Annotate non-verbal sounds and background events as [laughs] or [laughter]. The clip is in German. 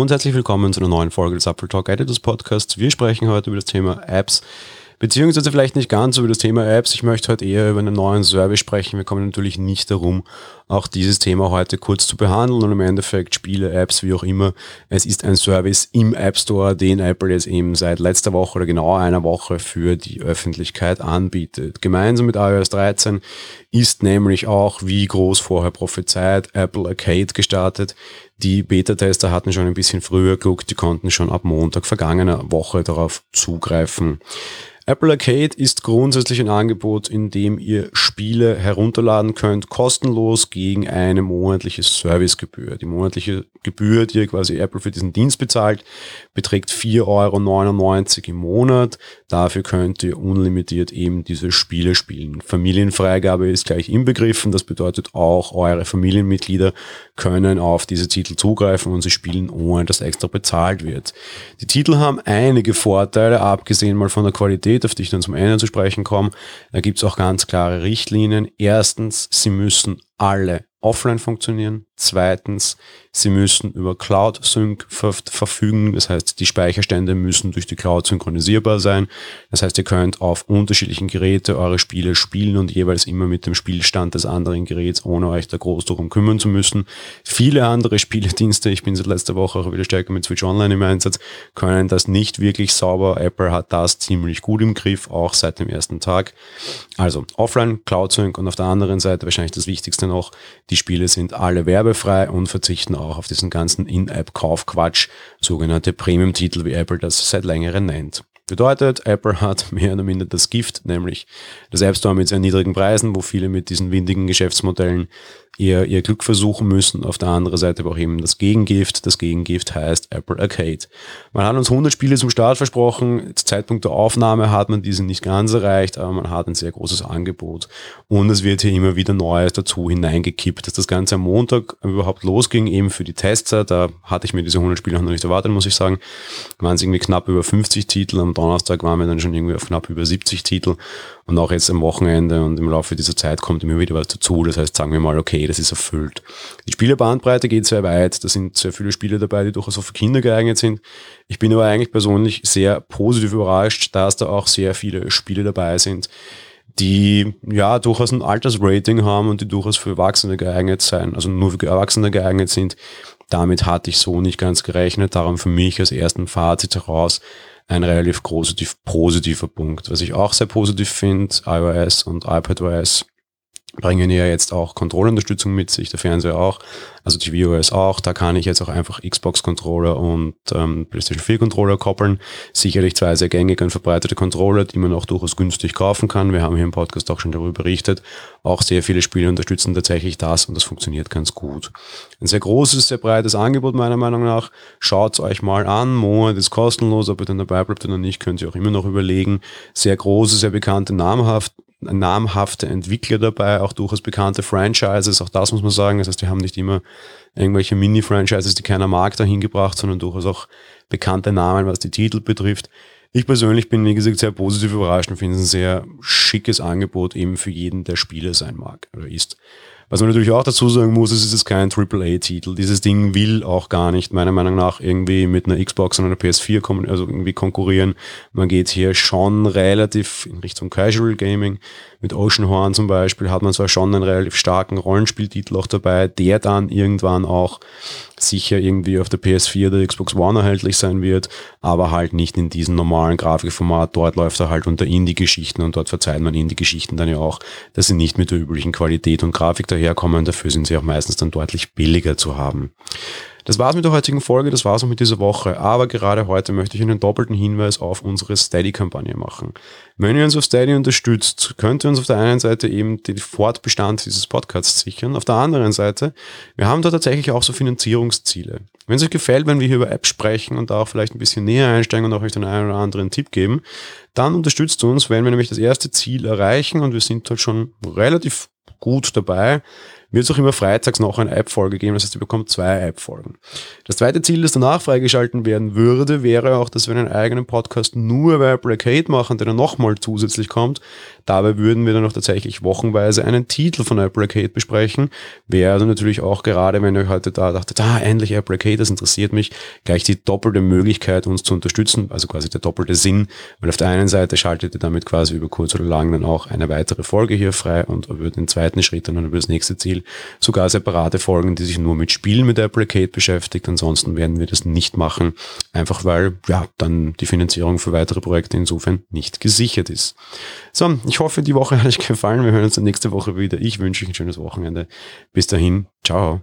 Und herzlich willkommen zu einer neuen Folge des Apple Talk Editors Podcasts. Wir sprechen heute über das Thema Apps, beziehungsweise vielleicht nicht ganz über das Thema Apps. Ich möchte heute eher über einen neuen Service sprechen. Wir kommen natürlich nicht darum, auch dieses Thema heute kurz zu behandeln und im Endeffekt Spiele, Apps, wie auch immer. Es ist ein Service im App Store, den Apple jetzt eben seit letzter Woche oder genau einer Woche für die Öffentlichkeit anbietet. Gemeinsam mit iOS 13 ist nämlich auch, wie groß vorher prophezeit, Apple Arcade gestartet. Die Beta-Tester hatten schon ein bisschen früher geguckt, die konnten schon ab Montag vergangener Woche darauf zugreifen. Apple Arcade ist grundsätzlich ein Angebot, in dem ihr Spiele herunterladen könnt, kostenlos gegen eine monatliche Servicegebühr. Die monatliche Gebühr, die ihr quasi Apple für diesen Dienst bezahlt, beträgt 4,99 Euro im Monat. Dafür könnt ihr unlimitiert eben diese Spiele spielen. Familienfreigabe ist gleich inbegriffen. Das bedeutet auch, eure Familienmitglieder können auf diese Titel zugreifen und sie spielen, ohne dass extra bezahlt wird. Die Titel haben einige Vorteile, abgesehen mal von der Qualität Qualität, auf die ich dann zum Ende zu sprechen komme. Da gibt es auch ganz klare Richtlinien. Erstens, sie müssen alle offline funktionieren. Zweitens, sie müssen über Cloud Sync verfügen. Das heißt, die Speicherstände müssen durch die Cloud synchronisierbar sein. Das heißt, ihr könnt auf unterschiedlichen Geräte eure Spiele spielen und jeweils immer mit dem Spielstand des anderen Geräts, ohne euch da groß darum kümmern zu müssen. Viele andere Spieledienste, ich bin seit letzter Woche auch wieder stärker mit Switch Online im Einsatz, können das nicht wirklich sauber. Apple hat das ziemlich gut im Griff, auch seit dem ersten Tag. Also offline, Cloud Sync und auf der anderen Seite wahrscheinlich das Wichtigste noch, die Spiele sind alle werbefrei und verzichten auch auf diesen ganzen In-App-Kaufquatsch, sogenannte Premium-Titel, wie Apple das seit längerem nennt. Bedeutet, Apple hat [laughs] mehr oder minder das Gift, nämlich das App Store mit sehr niedrigen Preisen, wo viele mit diesen windigen Geschäftsmodellen ihr, ihr Glück versuchen müssen. Auf der anderen Seite aber auch eben das Gegengift. Das Gegengift heißt Apple Arcade. Man hat uns 100 Spiele zum Start versprochen. Zum Zeitpunkt der Aufnahme hat man diese nicht ganz erreicht, aber man hat ein sehr großes Angebot. Und es wird hier immer wieder Neues dazu hineingekippt. Dass das Ganze am Montag überhaupt losging, eben für die Tester, da hatte ich mir diese 100 Spiele noch nicht erwartet, muss ich sagen. Waren es irgendwie knapp über 50 Titel. Am Donnerstag waren wir dann schon irgendwie auf knapp über 70 Titel. Und auch jetzt am Wochenende und im Laufe dieser Zeit kommt immer wieder was dazu. Das heißt, sagen wir mal, okay, das ist erfüllt. Die Spielerbandbreite geht sehr weit. Da sind sehr viele Spiele dabei, die durchaus auch für Kinder geeignet sind. Ich bin aber eigentlich persönlich sehr positiv überrascht, dass da auch sehr viele Spiele dabei sind, die ja durchaus ein Altersrating haben und die durchaus für Erwachsene geeignet sein, also nur für Erwachsene geeignet sind. Damit hatte ich so nicht ganz gerechnet. Darum für mich als ersten Fazit heraus ein relativ positiv, positiver Punkt. Was ich auch sehr positiv finde, iOS und iPadOS bringen ja jetzt auch Kontrollunterstützung mit sich, der Fernseher auch, also tvOS auch. Da kann ich jetzt auch einfach Xbox-Controller und ähm, PlayStation 4-Controller koppeln. Sicherlich zwei sehr gängige und verbreitete Controller, die man auch durchaus günstig kaufen kann. Wir haben hier im Podcast auch schon darüber berichtet. Auch sehr viele Spiele unterstützen tatsächlich das und das funktioniert ganz gut. Ein sehr großes, sehr breites Angebot meiner Meinung nach. Schaut euch mal an. Monat ist kostenlos, ob ihr dann dabei bleibt oder nicht, könnt ihr auch immer noch überlegen. Sehr große, sehr bekannte, namhaft, namhafte Entwickler dabei, auch durchaus bekannte Franchises, auch das muss man sagen. Das heißt, wir haben nicht immer irgendwelche Mini-Franchises, die keiner mag, dahin gebracht, sondern durchaus auch bekannte Namen, was die Titel betrifft. Ich persönlich bin, wie gesagt, sehr positiv überrascht und finde es ein sehr schickes Angebot eben für jeden, der Spieler sein mag oder ist. Was man natürlich auch dazu sagen muss, ist, es ist kein AAA-Titel. Dieses Ding will auch gar nicht, meiner Meinung nach, irgendwie mit einer Xbox und einer PS4 kommen, also irgendwie konkurrieren. Man geht hier schon relativ in Richtung Casual Gaming. Mit Oceanhorn zum Beispiel hat man zwar schon einen relativ starken Rollenspieltitel auch dabei, der dann irgendwann auch sicher irgendwie auf der PS4 oder Xbox One erhältlich sein wird, aber halt nicht in diesem normalen Grafikformat. Dort läuft er halt unter Indie-Geschichten und dort verzeiht man Indie-Geschichten dann ja auch, dass sie nicht mit der üblichen Qualität und Grafik daherkommen. Dafür sind sie auch meistens dann deutlich billiger zu haben. Das war's mit der heutigen Folge, das war's auch mit dieser Woche. Aber gerade heute möchte ich einen doppelten Hinweis auf unsere Steady-Kampagne machen. Wenn ihr uns auf Steady unterstützt, könnt ihr uns auf der einen Seite eben den Fortbestand dieses Podcasts sichern. Auf der anderen Seite, wir haben da tatsächlich auch so Finanzierungsziele. Wenn es euch gefällt, wenn wir hier über Apps sprechen und da auch vielleicht ein bisschen näher einsteigen und auch euch den einen oder anderen Tipp geben, dann unterstützt uns, wenn wir nämlich das erste Ziel erreichen und wir sind halt schon relativ gut dabei, wird es auch immer freitags noch eine App-Folge geben. Das heißt, ihr bekommt zwei App-Folgen. Das zweite Ziel, das danach freigeschalten werden würde, wäre auch, dass wir einen eigenen Podcast nur bei Apple Arcade machen, der dann nochmal zusätzlich kommt. Dabei würden wir dann auch tatsächlich wochenweise einen Titel von Apple Arcade besprechen. Wäre also natürlich auch gerade, wenn ihr heute da dachtet, ah, endlich Apple Arcade, das interessiert mich, gleich die doppelte Möglichkeit, uns zu unterstützen, also quasi der doppelte Sinn, weil auf der einen Seite schaltet ihr damit quasi über kurz oder lang dann auch eine weitere Folge hier frei und über den zweiten Schritt dann über das nächste Ziel sogar separate Folgen, die sich nur mit Spielen mit Apple Arcade beschäftigt. Ansonsten werden wir das nicht machen, einfach weil ja dann die Finanzierung für weitere Projekte insofern nicht gesichert ist. So, ich hoffe, die Woche hat euch gefallen. Wir hören uns nächste Woche wieder. Ich wünsche euch ein schönes Wochenende. Bis dahin, ciao.